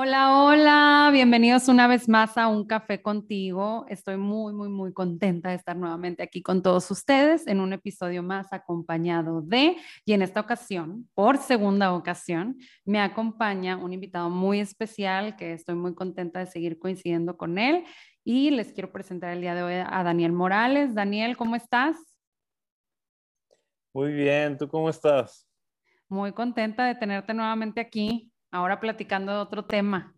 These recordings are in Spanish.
Hola, hola, bienvenidos una vez más a Un Café contigo. Estoy muy, muy, muy contenta de estar nuevamente aquí con todos ustedes en un episodio más acompañado de, y en esta ocasión, por segunda ocasión, me acompaña un invitado muy especial que estoy muy contenta de seguir coincidiendo con él y les quiero presentar el día de hoy a Daniel Morales. Daniel, ¿cómo estás? Muy bien, ¿tú cómo estás? Muy contenta de tenerte nuevamente aquí ahora platicando de otro tema.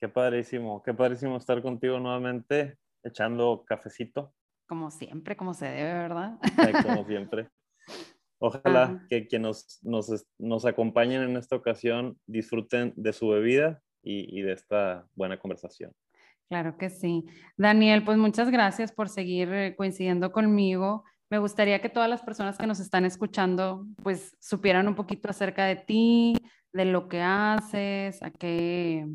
Qué padrísimo, qué padrísimo estar contigo nuevamente, echando cafecito. Como siempre, como se debe, ¿verdad? como siempre. Ojalá que quienes nos, nos, acompañen en esta ocasión disfruten de su bebida y, y de esta buena conversación. Claro que sí. Daniel, pues muchas gracias por seguir eh, coincidiendo conmigo. Me gustaría que todas las personas que nos están escuchando pues supieran un poquito acerca de ti, de lo que haces, a qué,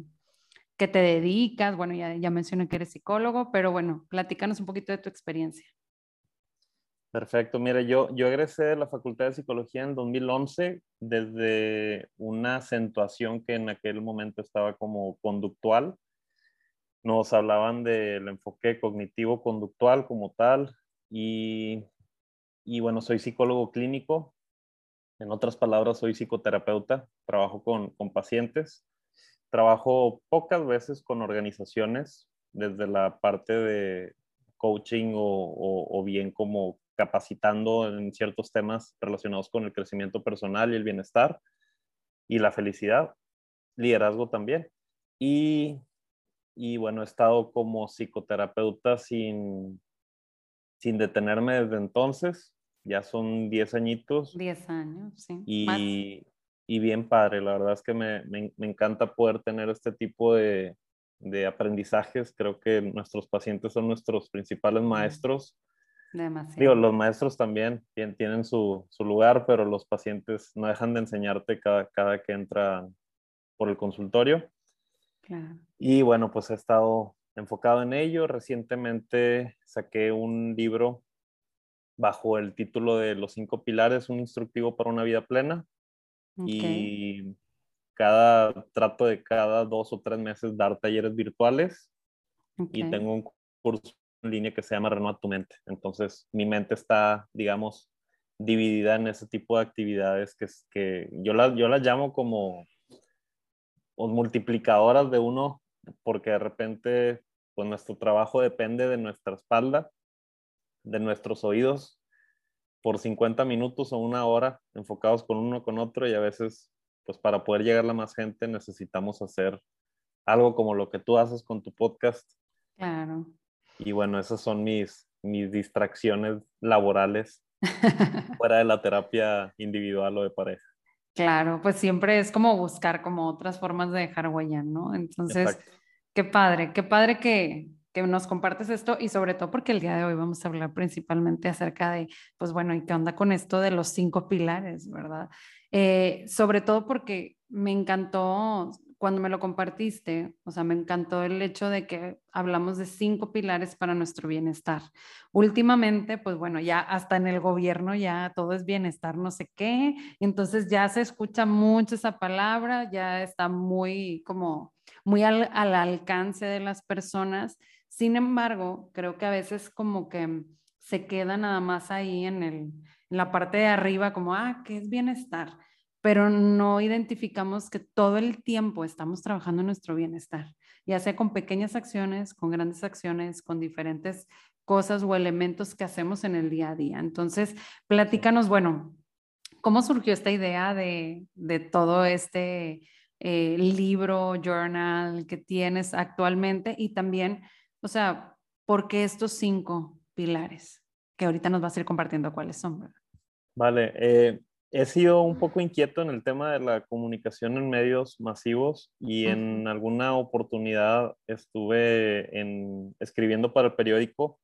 qué te dedicas. Bueno, ya, ya mencioné que eres psicólogo, pero bueno, platícanos un poquito de tu experiencia. Perfecto, mira, yo, yo egresé de la Facultad de Psicología en 2011 desde una acentuación que en aquel momento estaba como conductual. Nos hablaban del enfoque cognitivo-conductual como tal y y bueno, soy psicólogo clínico. En otras palabras, soy psicoterapeuta. Trabajo con, con pacientes. Trabajo pocas veces con organizaciones, desde la parte de coaching o, bien como capacitando en ciertos temas relacionados con el crecimiento personal y el bienestar y la felicidad, liderazgo también. Y, y bueno, he estado como psicoterapeuta sin, sin detenerme desde entonces ya son 10 añitos. 10 años, sí. Y, y, bien padre, la verdad es que me, me, encanta poder tener este tipo de, de, aprendizajes. Creo que nuestros pacientes son nuestros principales maestros. Demasiado. Digo, los maestros también tienen su, su, lugar, pero los pacientes no dejan de enseñarte cada, cada que entra por el consultorio. Claro. Y bueno, pues he estado enfocado en ello. Recientemente saqué un libro bajo el título de Los cinco pilares, un instructivo para una vida plena. Y cada trato de cada dos o tres meses dar talleres virtuales. Y tengo un curso en línea que se llama Renueva tu mente. Entonces, mi mente está, digamos, dividida en ese tipo de actividades que, que yo, las, yo las llamo como multiplicadoras de uno, porque de repente, pues nuestro trabajo depende de nuestra espalda de nuestros oídos por 50 minutos o una hora enfocados con uno con otro y a veces, pues para poder llegar a más gente necesitamos hacer algo como lo que tú haces con tu podcast. Claro. Y bueno, esas son mis, mis distracciones laborales fuera de la terapia individual o de pareja. Claro, pues siempre es como buscar como otras formas de dejar huella, ¿no? Entonces, qué padre, qué padre que, que nos compartes esto y sobre todo porque el día de hoy vamos a hablar principalmente acerca de, pues bueno, ¿y qué onda con esto de los cinco pilares, verdad? Eh, sobre todo porque me encantó cuando me lo compartiste, o sea, me encantó el hecho de que hablamos de cinco pilares para nuestro bienestar. Últimamente, pues bueno, ya hasta en el gobierno ya todo es bienestar, no sé qué, entonces ya se escucha mucho esa palabra, ya está muy como muy al, al alcance de las personas sin embargo, creo que a veces como que se queda nada más ahí en, el, en la parte de arriba, como, ah, ¿qué es bienestar? Pero no identificamos que todo el tiempo estamos trabajando en nuestro bienestar, ya sea con pequeñas acciones, con grandes acciones, con diferentes cosas o elementos que hacemos en el día a día. Entonces, platícanos, bueno, ¿cómo surgió esta idea de, de todo este eh, libro, journal que tienes actualmente y también o sea, ¿por qué estos cinco pilares? Que ahorita nos vas a ir compartiendo cuáles son. Vale, eh, he sido un poco inquieto en el tema de la comunicación en medios masivos y en alguna oportunidad estuve en, escribiendo para el periódico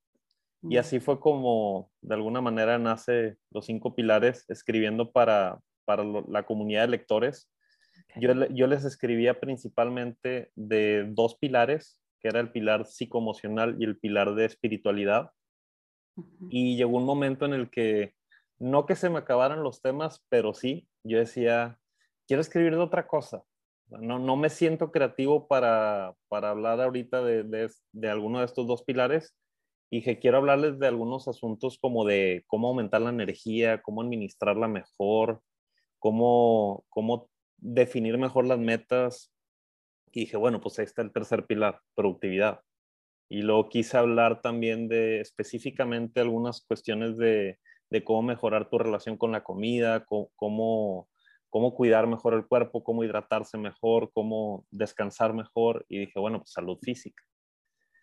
y así fue como de alguna manera nace los cinco pilares escribiendo para, para la comunidad de lectores. Yo, yo, les escribía principalmente de dos pilares, que era el pilar psicoemocional y el pilar de espiritualidad. Y llegó un momento en el que, no que se me acabaran los temas, pero sí, yo decía, quiero escribir de otra cosa. No, no me siento creativo para, para hablar ahorita de, de, de, alguno de estos dos pilares y que quiero hablarles de algunos asuntos como de cómo aumentar la energía, cómo administrarla mejor, cómo, cómo definir mejor las metas. Y dije, bueno, pues ahí está el tercer pilar, productividad. Y luego quise hablar también de específicamente algunas cuestiones de, de cómo mejorar tu relación con la comida, cómo, cómo cuidar mejor el cuerpo, cómo hidratarse mejor, cómo descansar mejor. Y dije, bueno, pues salud física.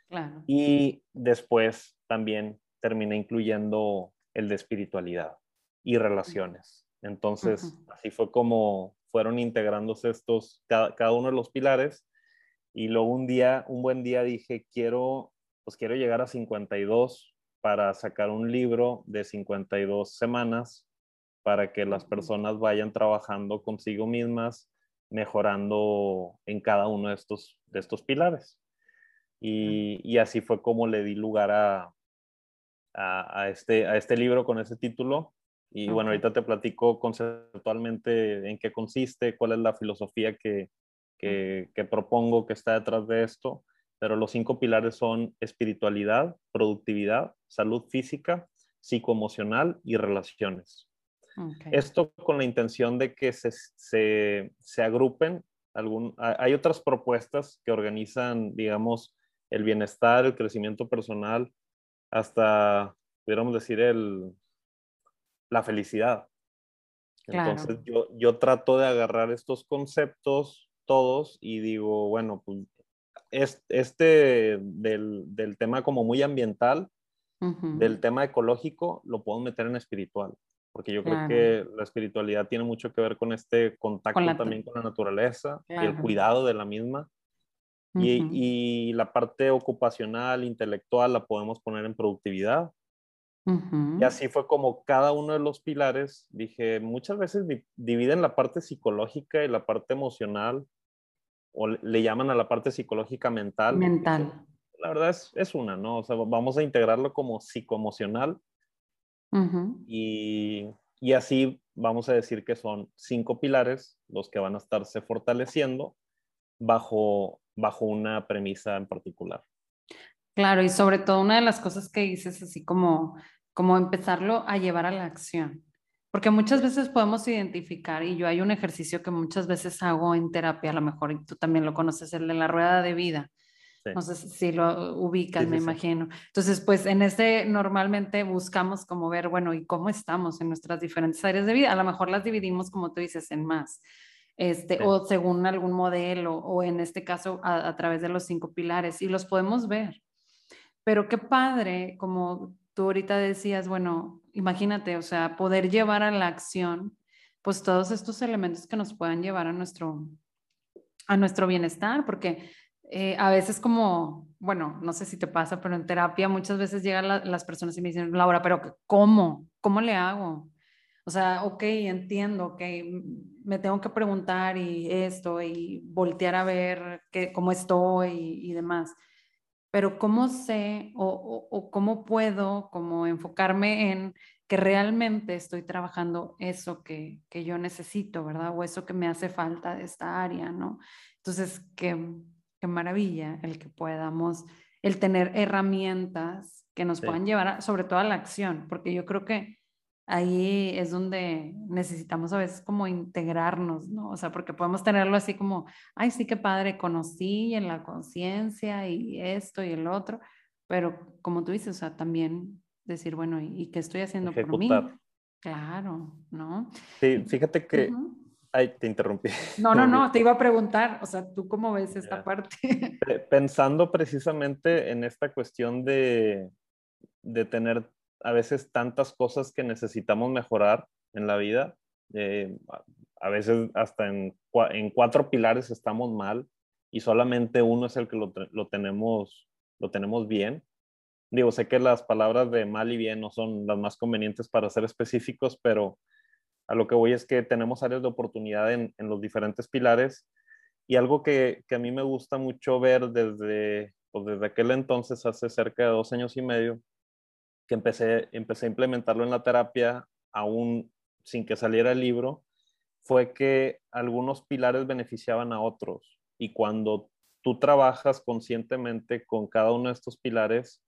Claro. Y después también terminé incluyendo el de espiritualidad y relaciones. Entonces, así fue como fueron integrándose estos, cada, cada, uno de los pilares. Y luego un día, un buen día dije, quiero, pues quiero llegar a 52 para sacar un libro de 52 semanas para que las personas vayan trabajando consigo mismas, mejorando en cada uno de estos, de estos pilares. Y, y así fue como le di lugar a, a, a, este, a este libro con ese título. Y bueno, ahorita te platico conceptualmente en qué consiste, cuál es la filosofía que, que, que propongo que está detrás de esto. Pero los cinco pilares son espiritualidad, productividad, salud física, psicoemocional y relaciones. Okay. Esto con la intención de que se, se, se agrupen. Algún, hay otras propuestas que organizan, digamos, el bienestar, el crecimiento personal, hasta, pudiéramos decir, el, la felicidad. Claro. Entonces yo, yo trato de agarrar estos conceptos todos y digo, bueno, pues es, este del, del, tema como muy ambiental, uh -huh. del tema ecológico, lo puedo meter en espiritual porque yo creo que la espiritualidad tiene mucho que ver con este contacto con la, también con la naturaleza claro. y el cuidado de la misma. Uh -huh. y, y, la parte ocupacional, intelectual, la podemos poner en productividad. Uh -huh. Y así fue como cada uno de los pilares, dije, muchas veces di dividen la parte psicológica y la parte emocional, o le llaman a la parte psicológica mental. Mental. La verdad es, es una, ¿no? O sea, vamos a integrarlo como psicoemocional Uh -huh. y, y, así vamos a decir que son cinco pilares los que van a estarse fortaleciendo bajo, bajo una premisa en particular. Claro, y sobre todo una de las cosas que dices así como, como empezarlo a llevar a la acción. Porque muchas veces podemos identificar, y yo hay un ejercicio que muchas veces hago en terapia, a lo mejor y tú también lo conoces, el de la rueda de vida Sí. No sé si lo ubican, sí, me imagino. Entonces, pues en este normalmente buscamos como ver, bueno, ¿y cómo estamos en nuestras diferentes áreas de vida? A lo mejor las dividimos, como tú dices, en más, este, o según algún modelo, o en este caso a, a, través de los cinco pilares, y los podemos ver. Pero qué padre, como tú ahorita decías, bueno, imagínate, o sea, poder llevar a la acción, pues todos estos elementos que nos puedan llevar a nuestro, a nuestro bienestar, porque eh, a veces como, bueno, no sé si te pasa, pero en terapia muchas veces llegan la, las personas y me dicen, Laura, pero ¿cómo? ¿Cómo le hago? O sea, ok, entiendo, ok, me tengo que preguntar y esto y voltear a ver que, cómo estoy y demás. Pero ¿cómo sé o, o, o cómo puedo como enfocarme en que realmente estoy trabajando eso que, que yo necesito, ¿verdad? O eso que me hace falta de esta área, ¿no? Entonces, que qué maravilla el que podamos, el tener herramientas que nos sí. puedan llevar a, sobre todo a la acción, porque yo creo que ahí es donde necesitamos a veces como integrarnos, ¿no? O sea, porque podemos tenerlo así como, ay, sí, qué padre, conocí en la conciencia y esto y el otro, pero como tú dices, o sea, también decir, bueno, ¿y, qué estoy haciendo Ejecutar. por mí? Claro, ¿no? Sí, fíjate que... Uh -huh Ay, te interrumpí. No, no, no, te iba a preguntar, o sea, ¿tú cómo ves esta yeah. parte? Pensando precisamente en esta cuestión de, de tener a veces tantas cosas que necesitamos mejorar en la vida, eh, a veces hasta en, en, cuatro pilares estamos mal y solamente uno es el que lo, lo, tenemos, lo tenemos bien. Digo, sé que las palabras de mal y bien no son las más convenientes para ser específicos, pero A lo que voy es que tenemos áreas de oportunidad en, en los diferentes pilares y algo que, que, a mí me gusta mucho ver desde, pues desde aquel entonces, hace cerca de dos años y medio, que empecé, empecé a implementarlo en la terapia, aún sin que saliera el libro, fue que algunos pilares beneficiaban a otros. Y cuando tú trabajas conscientemente con cada uno de estos pilares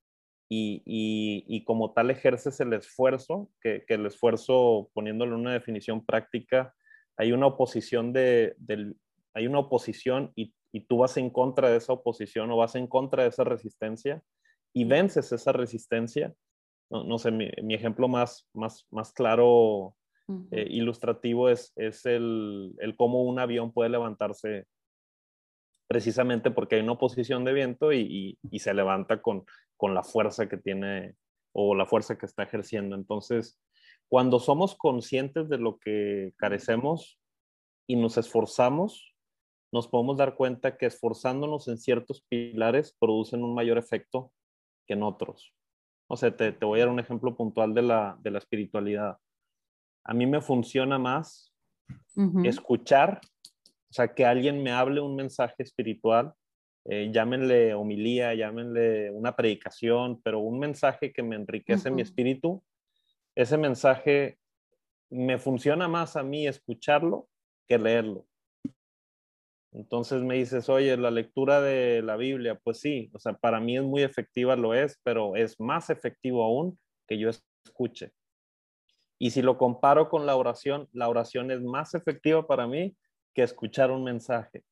y, y, como tal ejerces el esfuerzo, que, que, el esfuerzo, poniéndole una definición práctica, hay una oposición de, del, hay una oposición y, y, tú vas en contra de esa oposición o vas en contra de esa resistencia y vences esa resistencia. No, no sé, mi, mi, ejemplo más, más, más claro, eh, ilustrativo, es, es el, el cómo un avión puede levantarse precisamente porque hay una oposición de viento y, y, se levanta con, con la fuerza que tiene o la fuerza que está ejerciendo. Entonces, cuando somos conscientes de lo que carecemos y nos esforzamos, nos podemos dar cuenta que esforzándonos en ciertos pilares producen un mayor efecto que en otros. O sea, te, te voy a dar un ejemplo puntual de la, de la espiritualidad. A mí me funciona más escuchar o sea, que alguien me hable un mensaje espiritual, eh, llámenle homilía, llámenle una predicación, pero un mensaje que me enriquece mi espíritu, ese mensaje me funciona más a mí escucharlo que leerlo. Entonces me dices, oye, la lectura de la Biblia, pues sí, o sea, para mí es muy efectiva, lo es, pero es más efectivo aún que yo escuche. Y si lo comparo con la oración, la oración es más efectiva para mí que escuchar un mensaje.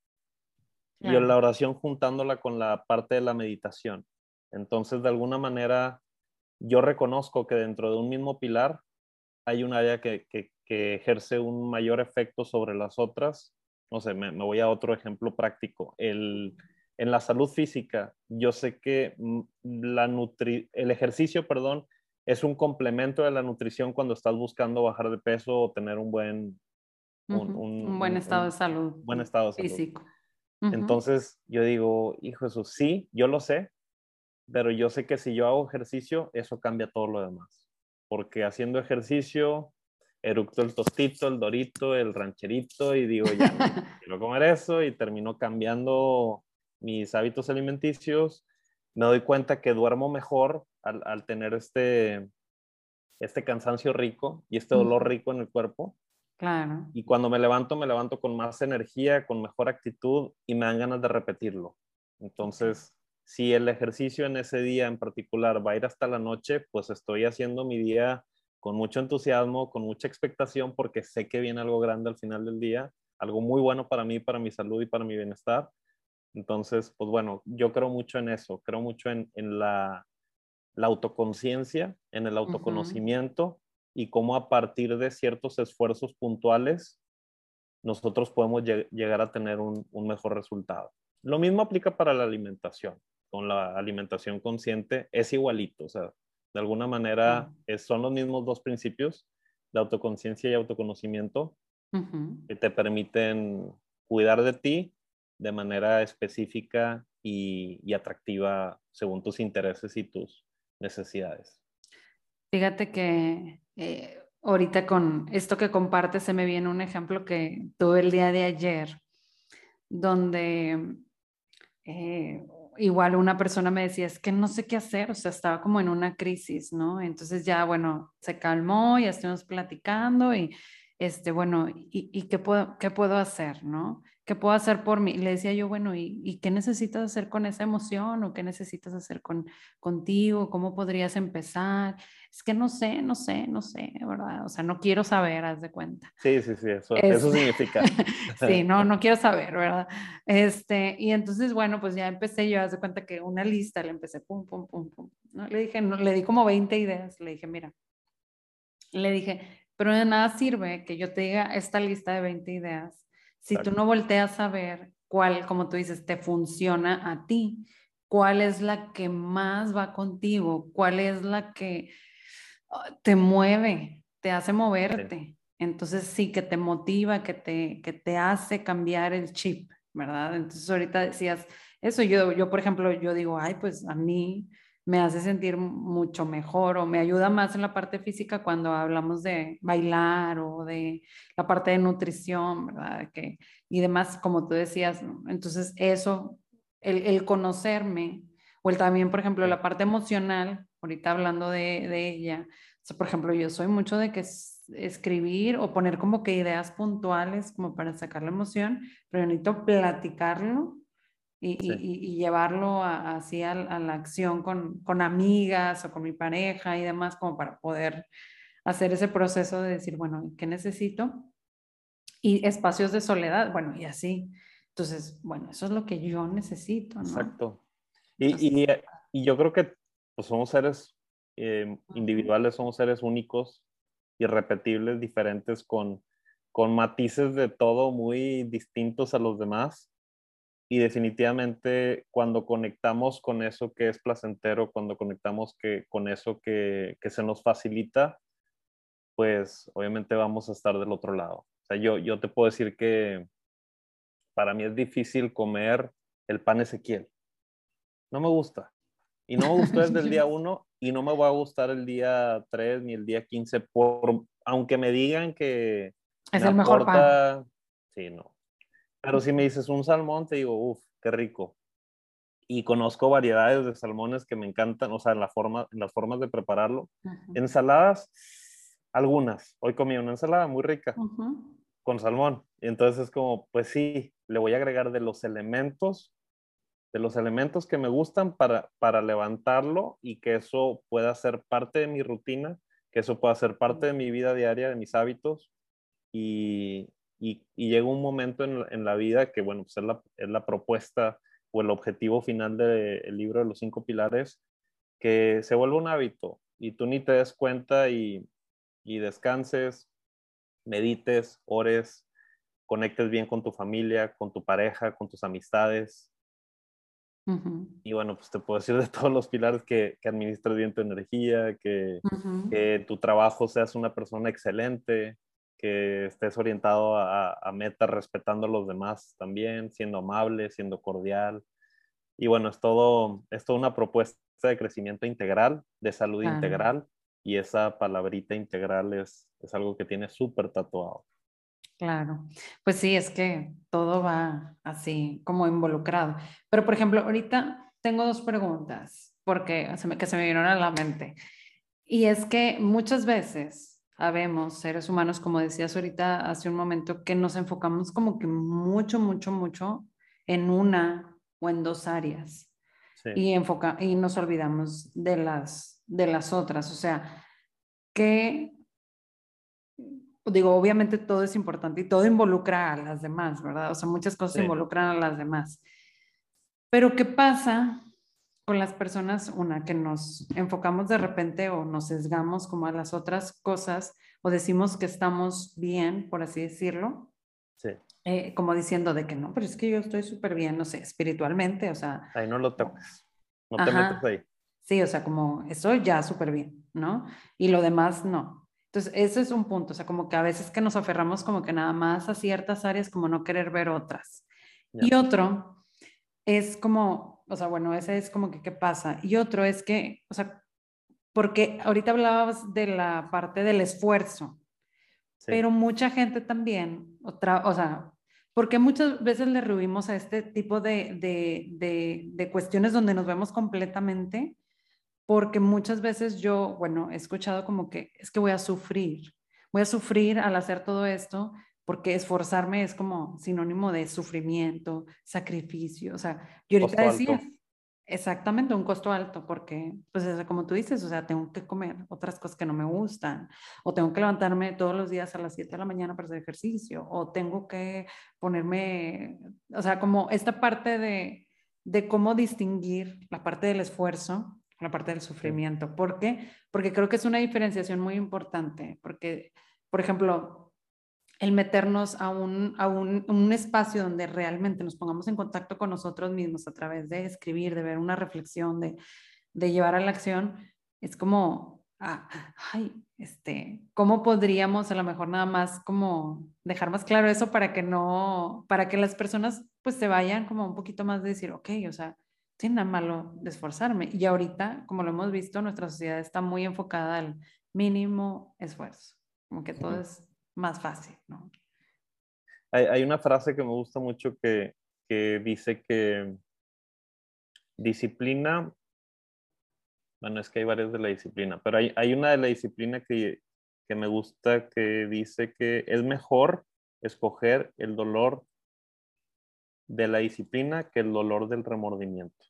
Y la oración juntándola con la parte de la meditación. Entonces, de alguna manera, yo reconozco que dentro de un mismo pilar hay un área que, ejerce un mayor efecto sobre las otras. No sé, me, voy a otro ejemplo práctico. El, en la salud física, yo sé que mm, la el ejercicio, perdón, es un complemento de la nutrición cuando estás buscando bajar de peso o tener un buen un, buen estado de salud. Buen estado Físico. Entonces yo digo, hijo eso, sí, yo lo sé, pero yo sé que si yo hago ejercicio, eso cambia todo lo demás. Porque haciendo ejercicio, eructo el tostito, el dorito, el rancherito y digo, ya, quiero comer eso y termino cambiando mis hábitos alimenticios. Me doy cuenta que duermo mejor al, al tener este, este cansancio rico y este dolor rico en el cuerpo. Y cuando me levanto, me levanto con más energía, con mejor actitud y me dan ganas de repetirlo. Entonces, si el ejercicio en ese día en particular va a ir hasta la noche, pues estoy haciendo mi día con mucho entusiasmo, con mucha expectación, porque sé que viene algo grande al final del día, algo muy bueno para mí, para mi salud y para mi bienestar. Entonces, pues bueno, yo creo mucho en eso, creo mucho en, la, la autoconciencia, en el autoconocimiento y cómo a partir de ciertos esfuerzos puntuales nosotros podemos llegar a tener un, mejor resultado. Lo mismo aplica para la alimentación. Con la alimentación consciente es igualito, o sea, de alguna manera son los mismos dos principios, la autoconciencia y autoconocimiento, que te permiten cuidar de ti de manera específica y atractiva según tus intereses y tus necesidades. Fíjate que eh, ahorita con esto que compartes se me viene un ejemplo que tuve el día de ayer, donde eh, igual una persona me decía, es que no sé qué hacer, o sea, estaba como en una crisis, ¿no? Entonces ya, bueno, se calmó, ya estuvimos platicando y, este, bueno, ¿y, y qué, puedo, qué puedo hacer, no? ¿Qué puedo hacer por mí? Y le decía yo, bueno, ¿y, qué necesitas hacer con esa emoción? ¿O qué necesitas hacer con, contigo? ¿Cómo podrías empezar? Es que no sé, no sé, no sé, ¿verdad? O sea, no quiero saber, haz de cuenta. Sí, sí, sí, eso, eso significa. sí, no, no quiero saber, ¿verdad? Este, y entonces, bueno, pues ya empecé yo, haz de cuenta que una lista, le empecé, pum, pum, pum, pum. ¿no? Le dije, no, le di como 20 ideas, le dije, mira, le dije, pero de nada sirve que yo te diga esta lista de 20 ideas si tú no volteas a ver cuál, como tú dices, te funciona a ti, cuál es la que más va contigo, cuál es la que ah, te mueve, te hace moverte. Entonces sí, que te motiva, que te, que te hace cambiar el chip, ¿verdad? Entonces ahorita decías, eso yo, yo por ejemplo, yo digo, ay, pues a mí me hace sentir mucho mejor o me ayuda más en la parte física cuando hablamos de bailar o de la parte de nutrición, ¿verdad? Que, y demás, como tú decías, ¿no? Entonces, eso, el, el, conocerme, o el también, por ejemplo, la parte emocional, ahorita hablando de, de ella, o sea, por ejemplo, yo soy mucho de que es, escribir o poner como que ideas puntuales como para sacar la emoción, pero necesito platicarlo y, llevarlo así a, la acción con, amigas o con mi pareja y demás, como para poder hacer ese proceso de decir, bueno, ¿qué necesito? Y espacios de soledad, bueno, y así. Entonces, bueno, eso es lo que yo necesito, ¿no? Exacto. Y, y, yo creo que pues, somos seres eh, individuales, somos seres únicos, irrepetibles, diferentes, con, con matices de todo muy distintos a los demás y definitivamente cuando conectamos con eso que es placentero, cuando conectamos que, con eso que, que, se nos facilita, pues obviamente vamos a estar del otro lado. O sea, yo, yo te puedo decir que para mí es difícil comer el pan Ezequiel. No me gusta. Y no me gustó desde el día uno y no me va a gustar el día 3 ni el día 15, por, aunque me digan que... Es el mejor pan. Sí, no. Pero si me dices un salmón, te digo, uff, qué rico. Y conozco variedades de salmones que me encantan, o sea, en, la forma, en las formas de prepararlo. Ensaladas, algunas. Hoy comí una ensalada muy rica con salmón. Y entonces es como, pues sí, le voy a agregar de los elementos, de los elementos que me gustan para, para levantarlo y que eso pueda ser parte de mi rutina, que eso pueda ser parte de mi vida diaria, de mis hábitos. Y, y, llega un momento en, la vida que, bueno, pues es la, es la propuesta o el objetivo final del libro de los cinco pilares, que se vuelve un hábito y tú ni te des cuenta y, y descanses, medites, ores, conectes bien con tu familia, con tu pareja, con tus amistades. Y bueno, pues te puedo decir de todos los pilares que, que administres bien tu energía, que, que tu trabajo seas una persona excelente, que estés orientado a, a, metas, respetando a los demás también, siendo amable, siendo cordial. Y bueno, es todo, es toda una propuesta de crecimiento integral, de salud integral, y esa palabrita integral es, es algo que tiene súper tatuado. Claro, pues sí, es que todo va así como involucrado. Pero por ejemplo, ahorita tengo dos preguntas porque se me, que se me vinieron a la mente. Y es que muchas veces habemos seres humanos, como decías ahorita hace un momento, que nos enfocamos como que mucho, mucho, mucho en una o en dos áreas y, enfoca y nos olvidamos de las, de las otras. O sea, que, digo, obviamente todo es importante y todo involucra a las demás, ¿verdad? O sea, muchas cosas involucran a las demás. Pero ¿qué pasa con las personas, una, que nos enfocamos de repente o nos sesgamos como a las otras cosas o decimos que estamos bien, por así decirlo. Sí. Eh, como diciendo de que no, pero es que yo estoy súper bien, no sé, espiritualmente, o sea. Ahí no lo toques, no te metas ahí. Sí, o sea, como eso ya súper bien, ¿no? Y lo demás no. Entonces, ese es un punto, o sea, como que a veces que nos aferramos como que nada más a ciertas áreas, como no querer ver otras. Y otro es como o sea, bueno, ese es como que qué pasa. Y otro es que, o sea, porque ahorita hablabas de la parte del esfuerzo, pero mucha gente también, otra, o sea, porque muchas veces le ruimos a este tipo de, de, de, de, cuestiones donde nos vemos completamente, porque muchas veces yo, bueno, he escuchado como que es que voy a sufrir, voy a sufrir al hacer todo esto, porque esforzarme es como sinónimo de sufrimiento, sacrificio, o sea, yo ahorita decía, exactamente, un costo alto, porque, pues, como tú dices, o sea, tengo que comer otras cosas que no me gustan, o tengo que levantarme todos los días a las 7 de la mañana para hacer ejercicio, o tengo que ponerme, o sea, como esta parte de, de cómo distinguir la parte del esfuerzo la parte del sufrimiento. ¿Por qué? Porque creo que es una diferenciación muy importante, porque, por ejemplo, el meternos a, un, a un, un, espacio donde realmente nos pongamos en contacto con nosotros mismos a través de escribir, de ver una reflexión, de, de llevar a la acción, es como, ah, ay, este, ¿cómo podríamos a lo mejor nada más como dejar más claro eso para que no, para que las personas pues se vayan como un poquito más de decir, ok, o sea, sin nada malo de esforzarme. Y ahorita, como lo hemos visto, nuestra sociedad está muy enfocada al mínimo esfuerzo, como que todo es más fácil, ¿no? Hay, hay, una frase que me gusta mucho que, que dice que disciplina, bueno, es que hay varias de la disciplina, pero hay, hay una de la disciplina que, que me gusta que dice que es mejor escoger el dolor de la disciplina que el dolor del remordimiento.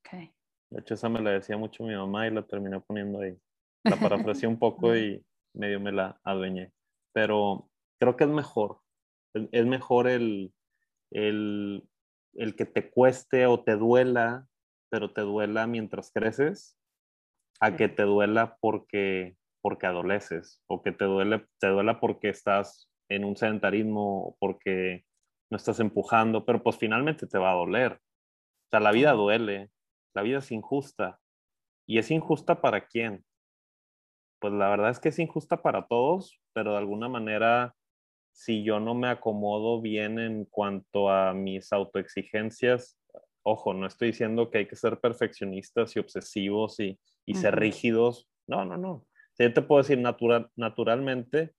Okay. De hecho, esa me la decía mucho mi mamá y la terminé poniendo ahí. La parafraseé un poco y medio me la adueñé. Pero creo que es mejor. Es mejor el, el, el que te cueste o te duela, pero te duela mientras creces, a que te duela porque, porque adoleces, o que te, duele, te duela porque estás en un sedentarismo, o porque no estás empujando, pero pues finalmente te va a doler. O sea, la vida duele, la vida es injusta. ¿Y es injusta para quién? Pues la verdad es que es injusta para todos, pero de alguna manera, si yo no me acomodo bien en cuanto a mis autoexigencias, ojo, no estoy diciendo que hay que ser perfeccionistas y obsesivos y, ser rígidos. No, no, no. yo te puedo decir natural, naturalmente,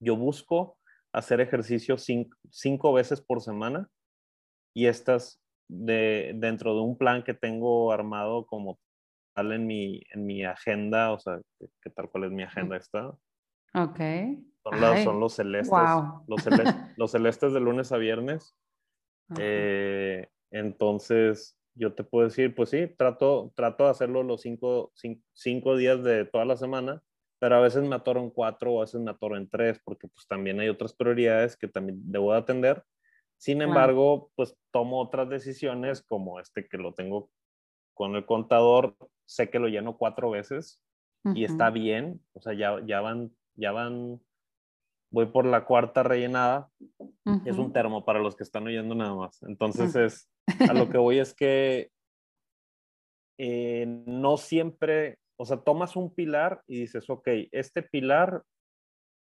yo busco hacer ejercicio cinco, veces por semana y estas de, dentro de un plan que tengo armado como en mi, en mi agenda, o sea, que, tal cual es mi agenda está. Ok. Son, los, son los celestes, los, celestes, los celestes de lunes a viernes. Eh, entonces, yo te puedo decir, pues sí, trato, trato de hacerlo los cinco, cinco días de toda la semana pero a veces me atoro en cuatro o a veces me atoro en tres, porque pues también hay otras prioridades que también debo de atender. Sin embargo, pues tomo otras decisiones como este que lo tengo con el contador, sé que lo lleno cuatro veces y está bien, o sea, ya, ya van, ya van, voy por la cuarta rellenada, es un termo para los que están oyendo nada más. Entonces es, a lo que voy es que eh, no siempre o sea, tomas un pilar y dices, ok, este pilar,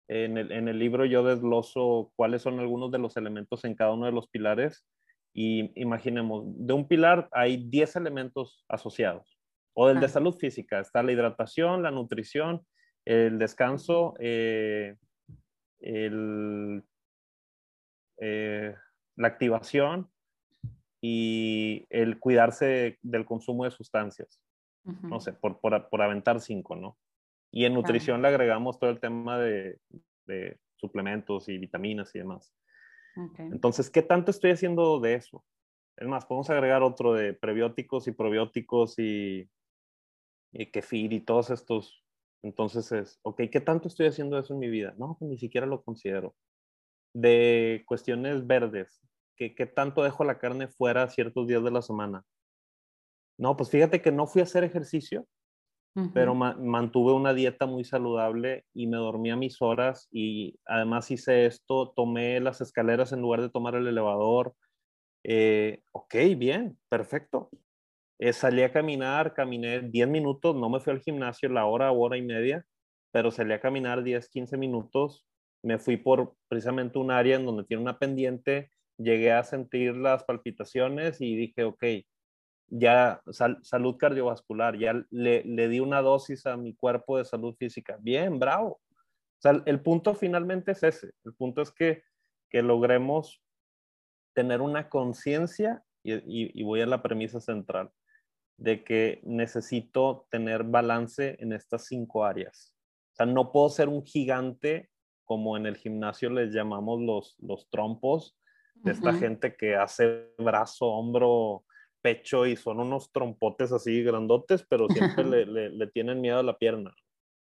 en el, en el libro yo desgloso cuáles son algunos de los elementos en cada uno de los pilares y imaginemos, de un pilar hay 10 elementos asociados. O del de salud física, está la hidratación, la nutrición, el descanso, eh, el, eh, la activación y el cuidarse del consumo de sustancias no sé, por, por, por, aventar cinco, ¿no? Y en nutrición le agregamos todo el tema de, de suplementos y vitaminas y demás. Entonces, ¿qué tanto estoy haciendo de eso? Es más, podemos agregar otro de prebióticos y probióticos y, y kefir y todos estos. Entonces es, ok, ¿qué tanto estoy haciendo eso en mi vida? No, pues ni siquiera lo considero. De cuestiones verdes, ¿qué, ¿qué tanto dejo la carne fuera ciertos días de la semana? No, pues fíjate que no fui a hacer ejercicio, pero mantuve una dieta muy saludable y me dormí a mis horas y además hice esto, tomé las escaleras en lugar de tomar el elevador. Eh, ok, bien, perfecto. Eh, salí a caminar, caminé 10 minutos, no me fui al gimnasio la hora, hora y media, pero salí a caminar 10, 15 minutos. Me fui por precisamente un área en donde tiene una pendiente, llegué a sentir las palpitaciones y dije, ok, ya salud cardiovascular, ya le, le, di una dosis a mi cuerpo de salud física. Bien, bravo. O sea, el punto finalmente es ese. El punto es que, que logremos tener una conciencia, y, y, voy a la premisa central, de que necesito tener balance en estas cinco áreas. O sea, no puedo ser un gigante como en el gimnasio les llamamos los, los trompos, de esta gente que hace brazo, hombro, pecho y son unos trompotes así grandotes, pero siempre le, le, tienen miedo a la pierna.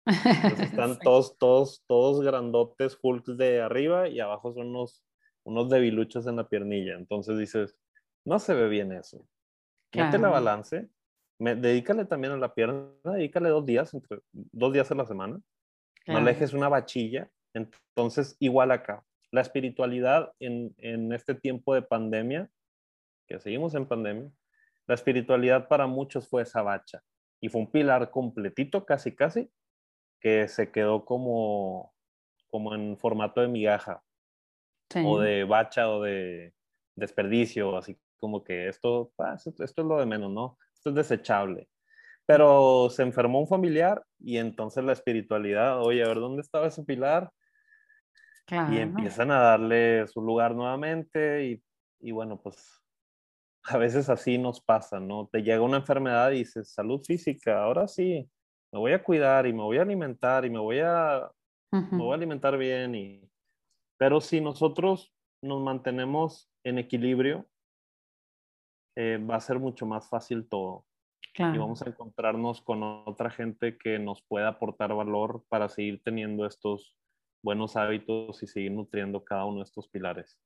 están todos, todos, todos grandotes, hulks de arriba y abajo son unos, unos debiluchos en la piernilla. Entonces dices, no se ve bien eso. Mete la balance, me, dedícale también a la pierna, dedícale dos días, entre, dos días a la semana. No le dejes una bachilla. Entonces, igual acá. La espiritualidad en, en este tiempo de pandemia, que seguimos en pandemia, la espiritualidad para muchos fue esa bacha y fue un pilar completito, casi, casi, que se quedó como, como en formato de migaja o de bacha o de desperdicio, así como que esto, ah, esto, es lo de menos, ¿no? Esto es desechable. Pero se enfermó un familiar y entonces la espiritualidad, oye, a ver, ¿dónde estaba ese pilar? Y empiezan a darle su lugar nuevamente y, y bueno, pues a veces así nos pasa, ¿no? Te llega una enfermedad y dices, salud física, ahora sí, me voy a cuidar y me voy a alimentar y me voy a, me voy a alimentar bien. Y... Pero si nosotros nos mantenemos en equilibrio, eh, va a ser mucho más fácil todo. Y vamos a encontrarnos con otra gente que nos pueda aportar valor para seguir teniendo estos buenos hábitos y seguir nutriendo cada uno de estos pilares.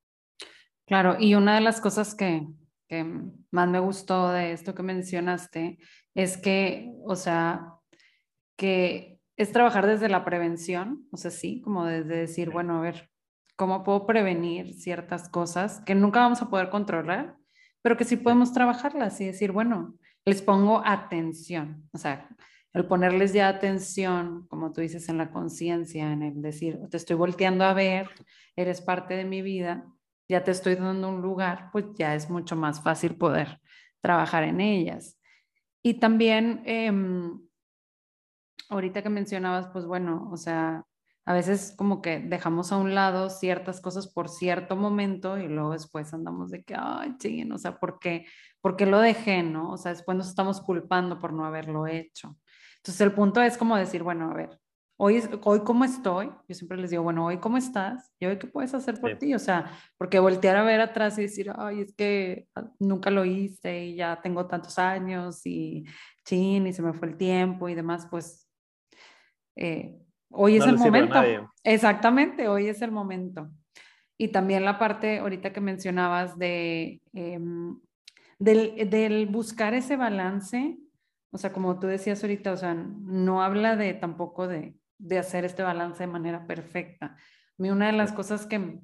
Claro, y una de las cosas que, que más me gustó de esto que mencionaste es que, o sea, que es trabajar desde la prevención, o sea, sí, como desde decir, bueno, a ver, ¿cómo puedo prevenir ciertas cosas que nunca vamos a poder controlar, pero que sí podemos trabajarlas y decir, bueno, les pongo atención, o sea, el ponerles ya atención, como tú dices, en la conciencia, en el decir, te estoy volteando a ver, eres parte de mi vida, ya te estoy dando un lugar, pues ya es mucho más fácil poder trabajar en ellas. Y también, em, ahorita que mencionabas, pues bueno, o sea, a veces como que dejamos a un lado ciertas cosas por cierto momento y luego después andamos de que, ay, chinguen, o sea, ¿por qué, ¿por qué lo dejé, no? O sea, después nos estamos culpando por no haberlo hecho. Entonces el punto es como decir, bueno, a ver, hoy, hoy cómo estoy, yo siempre les digo, bueno, hoy cómo estás y hoy qué puedes hacer por ti, o sea, porque voltear a ver atrás y decir, ay, es que ah, nunca lo hice y ya tengo tantos años y chin, y se me fue el tiempo y demás, pues eh, hoy es el momento. Exactamente, hoy es el momento. Y también la parte ahorita que mencionabas de, em, del, del buscar ese balance, o sea, como tú decías ahorita, o sea, no habla de tampoco de de hacer este balance de manera perfecta. A mí una de las cosas que,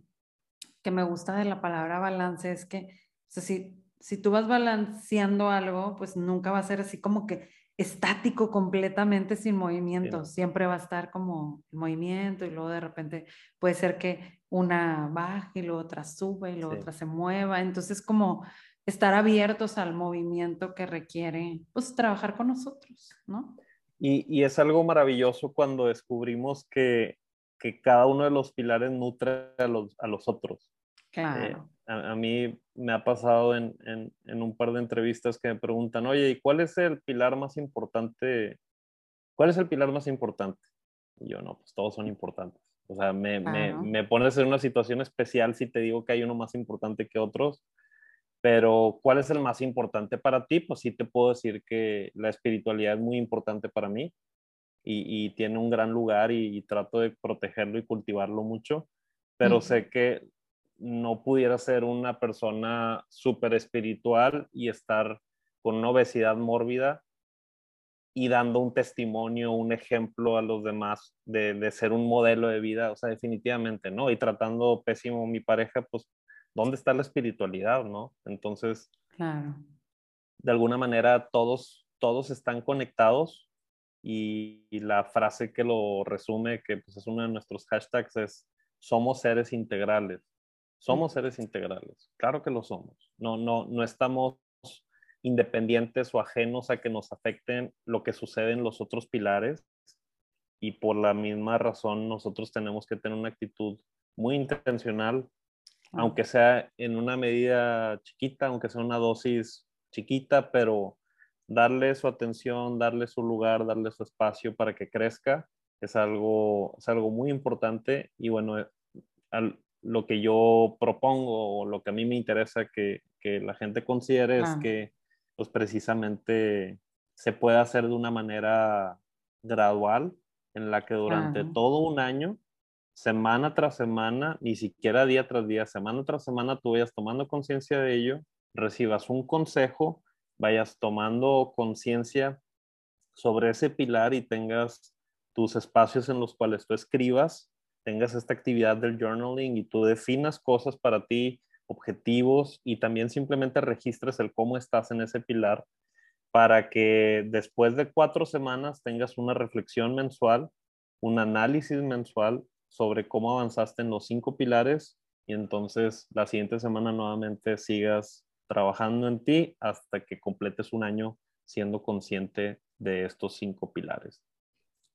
que me gusta de la palabra balance es que, o sea, si, si tú vas balanceando algo, pues nunca va a ser así como que estático completamente sin movimiento, siempre va a estar como movimiento y luego de repente puede ser que una baje y luego otra sube y luego otra se mueva, entonces como estar abiertos al movimiento que requiere, pues trabajar con nosotros, ¿no? Y, es algo maravilloso cuando descubrimos que, cada uno de los pilares nutre a los, a los otros. Eh, claro. a, mí me ha pasado en, un par de entrevistas que me preguntan, oye, ¿y cuál es el pilar más importante? ¿Cuál es el pilar más importante? Y yo, no, pues todos son importantes. O sea, me, me, me pones en una situación especial si te digo que hay uno más importante que otros, pero, ¿cuál es el más importante para ti? Pues sí te puedo decir que la espiritualidad es muy importante para mí y, tiene un gran lugar y, trato de protegerlo y cultivarlo mucho, pero sé que no pudiera ser una persona súper espiritual y estar con una obesidad mórbida y dando un testimonio, un ejemplo a los demás de, de, ser un modelo de vida, o sea, definitivamente, ¿no? Y tratando pésimo a mi pareja, pues ¿dónde está la espiritualidad, no? Entonces, de alguna manera todos, todos están conectados y, la frase que lo resume, que pues, es uno de nuestros hashtags, es somos seres integrales. Somos seres integrales, claro que lo somos. No, no, no estamos independientes o ajenos a que nos afecten lo que sucede en los otros pilares y por la misma razón nosotros tenemos que tener una actitud muy intencional aunque sea en una medida chiquita, aunque sea una dosis chiquita, pero darle su atención, darle su lugar, darle su espacio para que crezca, es algo, es algo muy importante y bueno, eh, lo que yo propongo o lo que a mí me interesa que, que la gente considere es que pues precisamente se puede hacer de una manera gradual en la que durante todo un año semana tras semana, ni siquiera día tras día, semana tras semana, tú vayas tomando conciencia de ello, recibas un consejo, vayas tomando conciencia sobre ese pilar y tengas tus espacios en los cuales tú escribas, tengas esta actividad del journaling y tú definas cosas para ti, objetivos y también simplemente registres el cómo estás en ese pilar para que después de cuatro semanas tengas una reflexión mensual, un análisis mensual sobre cómo avanzaste en los cinco pilares y entonces la siguiente semana nuevamente sigas trabajando en ti hasta que completes un año siendo consciente de estos cinco pilares.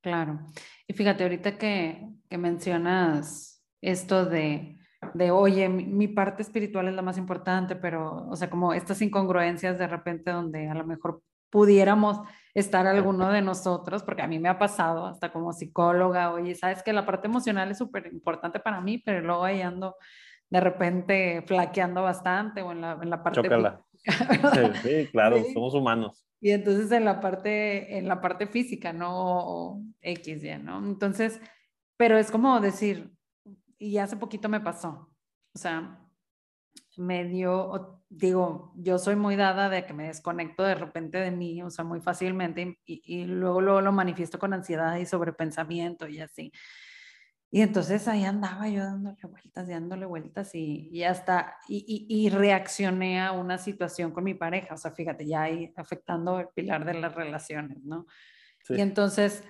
Claro. Y fíjate, ahorita que, que mencionas esto de, de, oye, mi, parte espiritual es la más importante, pero, o sea, como estas incongruencias de repente donde a lo mejor pudiéramos estar alguno de nosotros, porque a mí me ha pasado hasta como psicóloga, oye, sabes que la parte emocional es súper importante para mí, pero luego ahí ando de repente flaqueando bastante o en la, en la parte... sí, claro, somos humanos. Y entonces en la parte, en la parte física, ¿no? X ya, ¿no? Entonces, pero es como decir, y hace poquito me pasó, o sea, me dio, digo, yo soy muy dada de que me desconecto de repente de mí, o sea, muy fácilmente, y, y luego, luego lo manifiesto con ansiedad y sobrepensamiento y así. Y entonces ahí andaba yo dándole vueltas, dándole vueltas y, y hasta, y, y, reaccioné a una situación con mi pareja, o sea, fíjate, ya ahí afectando el pilar de las relaciones, ¿no? Y entonces,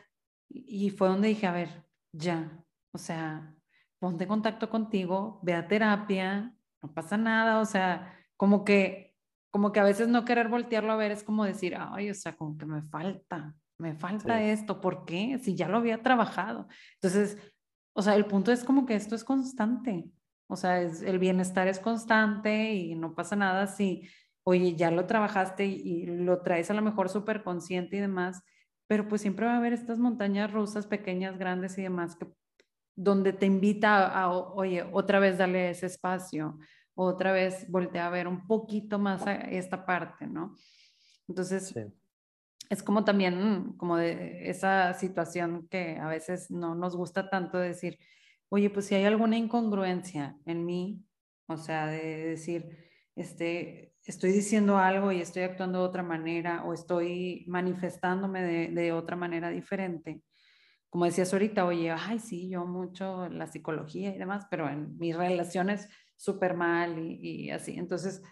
y fue donde dije, a ver, ya, o sea, ponte en contacto contigo, ve a terapia, no pasa nada, o sea, como que, como que a veces no querer voltearlo a ver es como decir, ay, o sea, como que me falta, me falta esto, ¿por qué? Si ya lo había trabajado. Entonces, o sea, el punto es como que esto es constante. O sea, es, el bienestar es constante y no pasa nada si, oye, ya lo trabajaste y, lo traes a lo mejor súper consciente y demás, pero pues siempre va a haber estas montañas rusas, pequeñas, grandes y demás, que, donde te invita a, oye, otra vez darle ese espacio, otra vez voltea a ver un poquito más a esta parte, ¿no? Entonces, es como también como de esa situación que a veces no nos gusta tanto decir, oye, pues si hay alguna incongruencia en mí, o sea, de decir, este, estoy diciendo algo y estoy actuando de otra manera o estoy manifestándome de, otra manera diferente. Como decías ahorita, oye, ay, sí, yo mucho la psicología y demás, pero en mis relaciones súper mal y así. Entonces,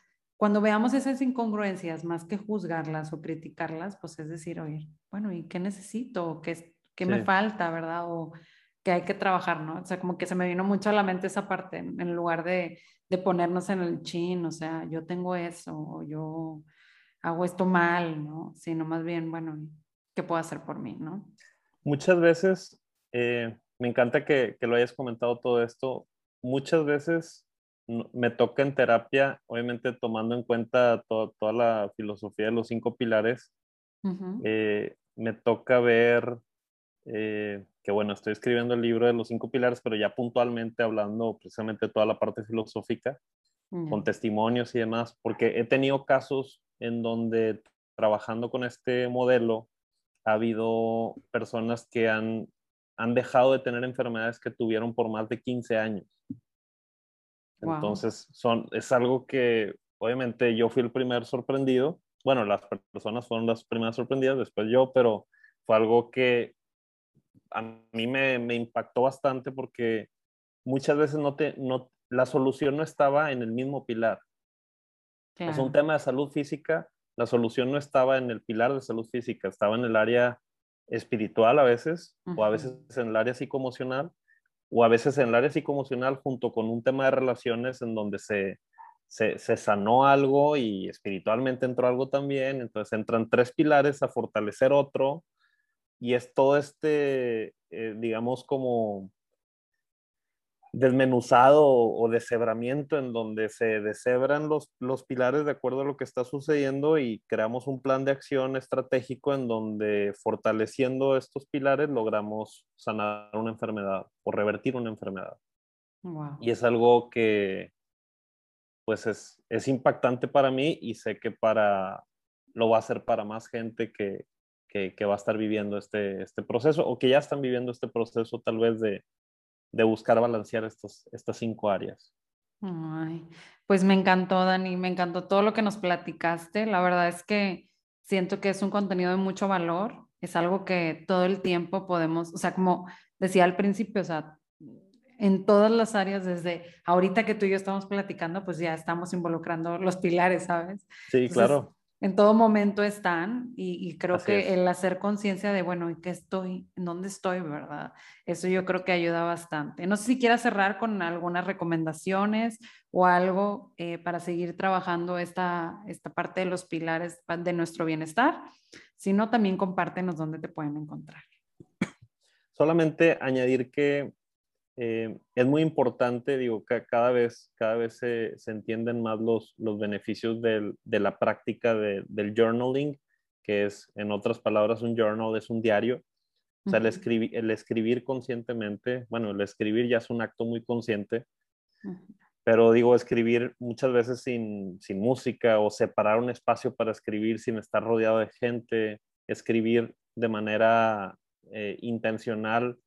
cuando veamos esas incongruencias, más que juzgarlas o criticarlas, pues es decir, oye, bueno, ¿y qué necesito? ¿Qué, qué me falta, verdad? O que hay que trabajar, ¿no? O sea, como que se me vino mucho a la mente esa parte, en lugar de, de ponernos en el chin, o sea, yo tengo eso, o yo hago esto mal, ¿no? Sino más bien, bueno, ¿qué puedo hacer por mí, ¿no? Muchas veces, eh, me encanta que, que, lo hayas comentado todo esto, muchas veces me toca en terapia, obviamente tomando en cuenta toda la filosofía de los cinco pilares, eh, me toca ver eh, que, bueno, estoy escribiendo el libro de los cinco pilares, pero ya puntualmente hablando precisamente de toda la parte filosófica, con testimonios y demás, porque he tenido casos en donde trabajando con este modelo ha habido personas que han, han dejado de tener enfermedades que tuvieron por más de 15 años. Entonces, son, es algo que obviamente yo fui el primer sorprendido. Bueno, las personas fueron las primeras sorprendidas, después yo, pero fue algo que a mí me, me impactó bastante porque muchas veces no te, no, la solución no estaba en el mismo pilar. Es un tema de salud física, la solución no estaba en el pilar de salud física, estaba en el área espiritual a veces, o a veces en el área psicoemocional, o a veces en el área psicoemocional junto con un tema de relaciones en donde se, se, sanó algo y espiritualmente entró algo también, entonces entran tres pilares a fortalecer otro y es todo este, eh, digamos, como desmenuzado o deshebramiento en donde se deshebran los, los pilares de acuerdo a lo que está sucediendo y creamos un plan de acción estratégico en donde fortaleciendo estos pilares logramos sanar una enfermedad o revertir una enfermedad. Y es algo que pues es, es impactante para mí y sé que para lo va a ser para más gente que, que, que va a estar viviendo este, este proceso o que ya están viviendo este proceso tal vez de, de buscar balancear estos, estas cinco áreas. pues me encantó, Dani, me encantó todo lo que nos platicaste. La verdad es que siento que es un contenido de mucho valor, es algo que todo el tiempo podemos, o sea, como decía al principio, o sea, en todas las áreas, desde ahorita que tú y yo estamos platicando, pues ya estamos involucrando los pilares, ¿sabes? Sí, claro. En todo momento están y, creo que el hacer conciencia de, bueno, ¿en qué estoy? ¿En dónde estoy? ¿Verdad? Eso yo creo que ayuda bastante. No sé si quieras cerrar con algunas recomendaciones o algo eh, para seguir trabajando esta, esta parte de los pilares de nuestro bienestar. Si no, también compártenos dónde te pueden encontrar. Solamente añadir que eh, es muy importante, digo, que cada vez, cada vez se, se entienden más los, los beneficios del, de la práctica de, del journaling, que es, en otras palabras, un journal es un diario. O sea, el, escribir, el escribir conscientemente, bueno, el escribir ya es un acto muy consciente, pero digo, escribir muchas veces sin, sin música o separar un espacio para escribir sin estar rodeado de gente, escribir de manera eh, intencional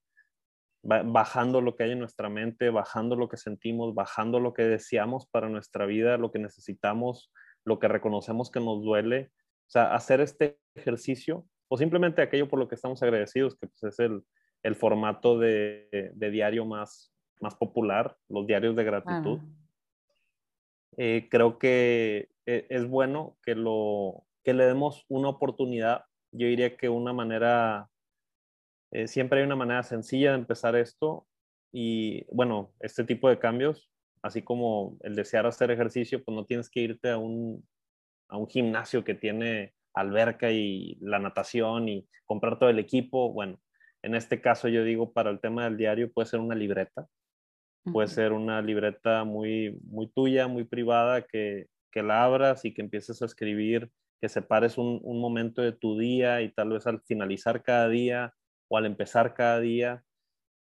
bajando lo que hay en nuestra mente, bajando lo que sentimos, bajando lo que deseamos para nuestra vida, lo que necesitamos, lo que reconocemos que nos duele. O sea, hacer este ejercicio o simplemente aquello por lo que estamos agradecidos, que pues, es el, el formato de, de, diario más, más popular, los diarios de gratitud. Eh, creo que eh, es bueno que, lo, que le demos una oportunidad. Yo diría que una manera eh, siempre hay una manera sencilla de empezar esto y bueno, este tipo de cambios, así como el desear hacer ejercicio, pues no tienes que irte a un, a un gimnasio que tiene alberca y la natación y comprar todo el equipo. Bueno, en este caso yo digo para el tema del diario puede ser una libreta, puede ser una libreta muy, muy tuya, muy privada, que, que la abras y que empieces a escribir, que separes un, un momento de tu día y tal vez al finalizar cada día al empezar cada día.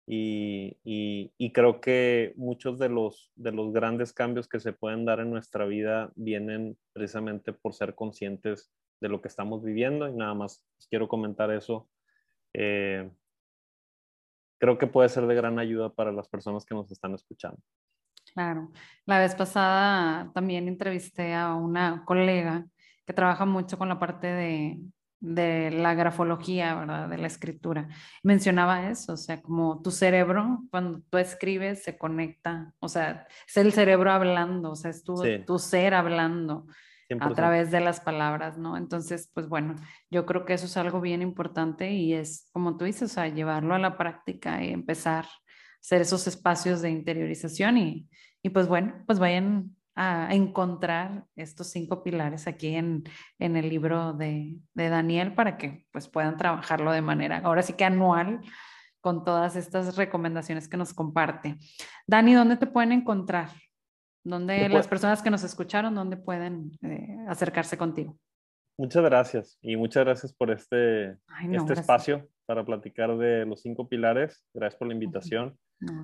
Y, y, creo que muchos de los, de los grandes cambios que se pueden dar en nuestra vida vienen precisamente por ser conscientes de lo que estamos viviendo y nada más quiero comentar eso. Eh, creo que puede ser de gran ayuda para las personas que nos están escuchando. Claro, la vez pasada también entrevisté a una colega que trabaja mucho con la parte de, de la grafología, ¿verdad? De la escritura. Mencionaba eso, o sea, como tu cerebro, cuando tú escribes, se conecta, o sea, es el cerebro hablando, o sea, es tu, tu ser hablando a través de las palabras, ¿no? Entonces, pues bueno, yo creo que eso es algo bien importante y es, como tú dices, o sea, llevarlo a la práctica y empezar a hacer esos espacios de interiorización y, y pues bueno, pues vayan a encontrar estos cinco pilares aquí en, en el libro de, de, Daniel para que pues puedan trabajarlo de manera, ahora sí que anual, con todas estas recomendaciones que nos comparte. Dani, ¿dónde te pueden encontrar? ¿Dónde las personas que nos escucharon, dónde pueden eh, acercarse contigo? Muchas gracias y muchas gracias por este, este espacio para platicar de los cinco pilares. Gracias por la invitación.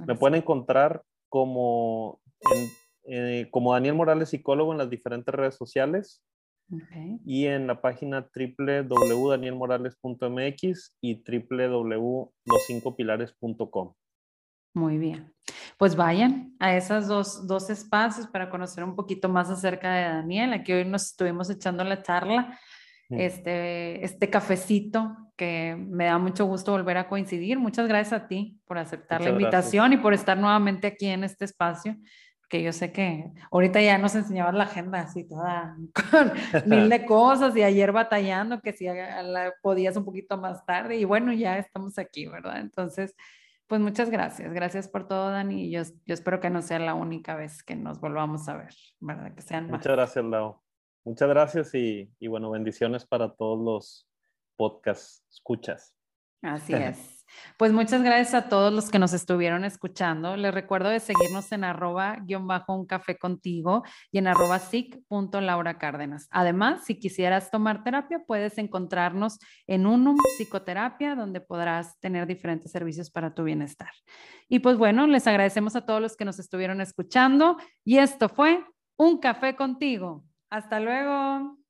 Me pueden encontrar como en eh, como Daniel Morales Psicólogo en las diferentes redes sociales y en la página www.danielmorales.mx y www.los5pilares.com. Muy bien. Pues vayan a esos dos, dos espacios para conocer un poquito más acerca de Daniel. Aquí hoy nos estuvimos echando la charla, este, este cafecito que me da mucho gusto volver a coincidir. Muchas gracias a ti por aceptar la invitación y por estar nuevamente aquí en este espacio que yo sé que ahorita ya nos enseñabas la agenda así toda con mil de cosas y ayer batallando que si la podías un poquito más tarde y bueno, ya estamos aquí, ¿verdad? Entonces, pues muchas gracias, gracias por todo, Dani, y yo, yo espero que no sea la única vez que nos volvamos a ver, ¿verdad? Que sean Muchas gracias, Lau. Muchas gracias y, y bueno, bendiciones para todos los podcast escuchas. Así es. Pues muchas gracias a todos los que nos estuvieron escuchando. Les recuerdo de seguirnos en arroba guion bajo un café contigo y en arroba Laura Cárdenas. Además, si quisieras tomar terapia, puedes encontrarnos en Unum Psicoterapia, donde podrás tener diferentes servicios para tu bienestar. Y pues bueno, les agradecemos a todos los que nos estuvieron escuchando y esto fue Un Café contigo. Hasta luego.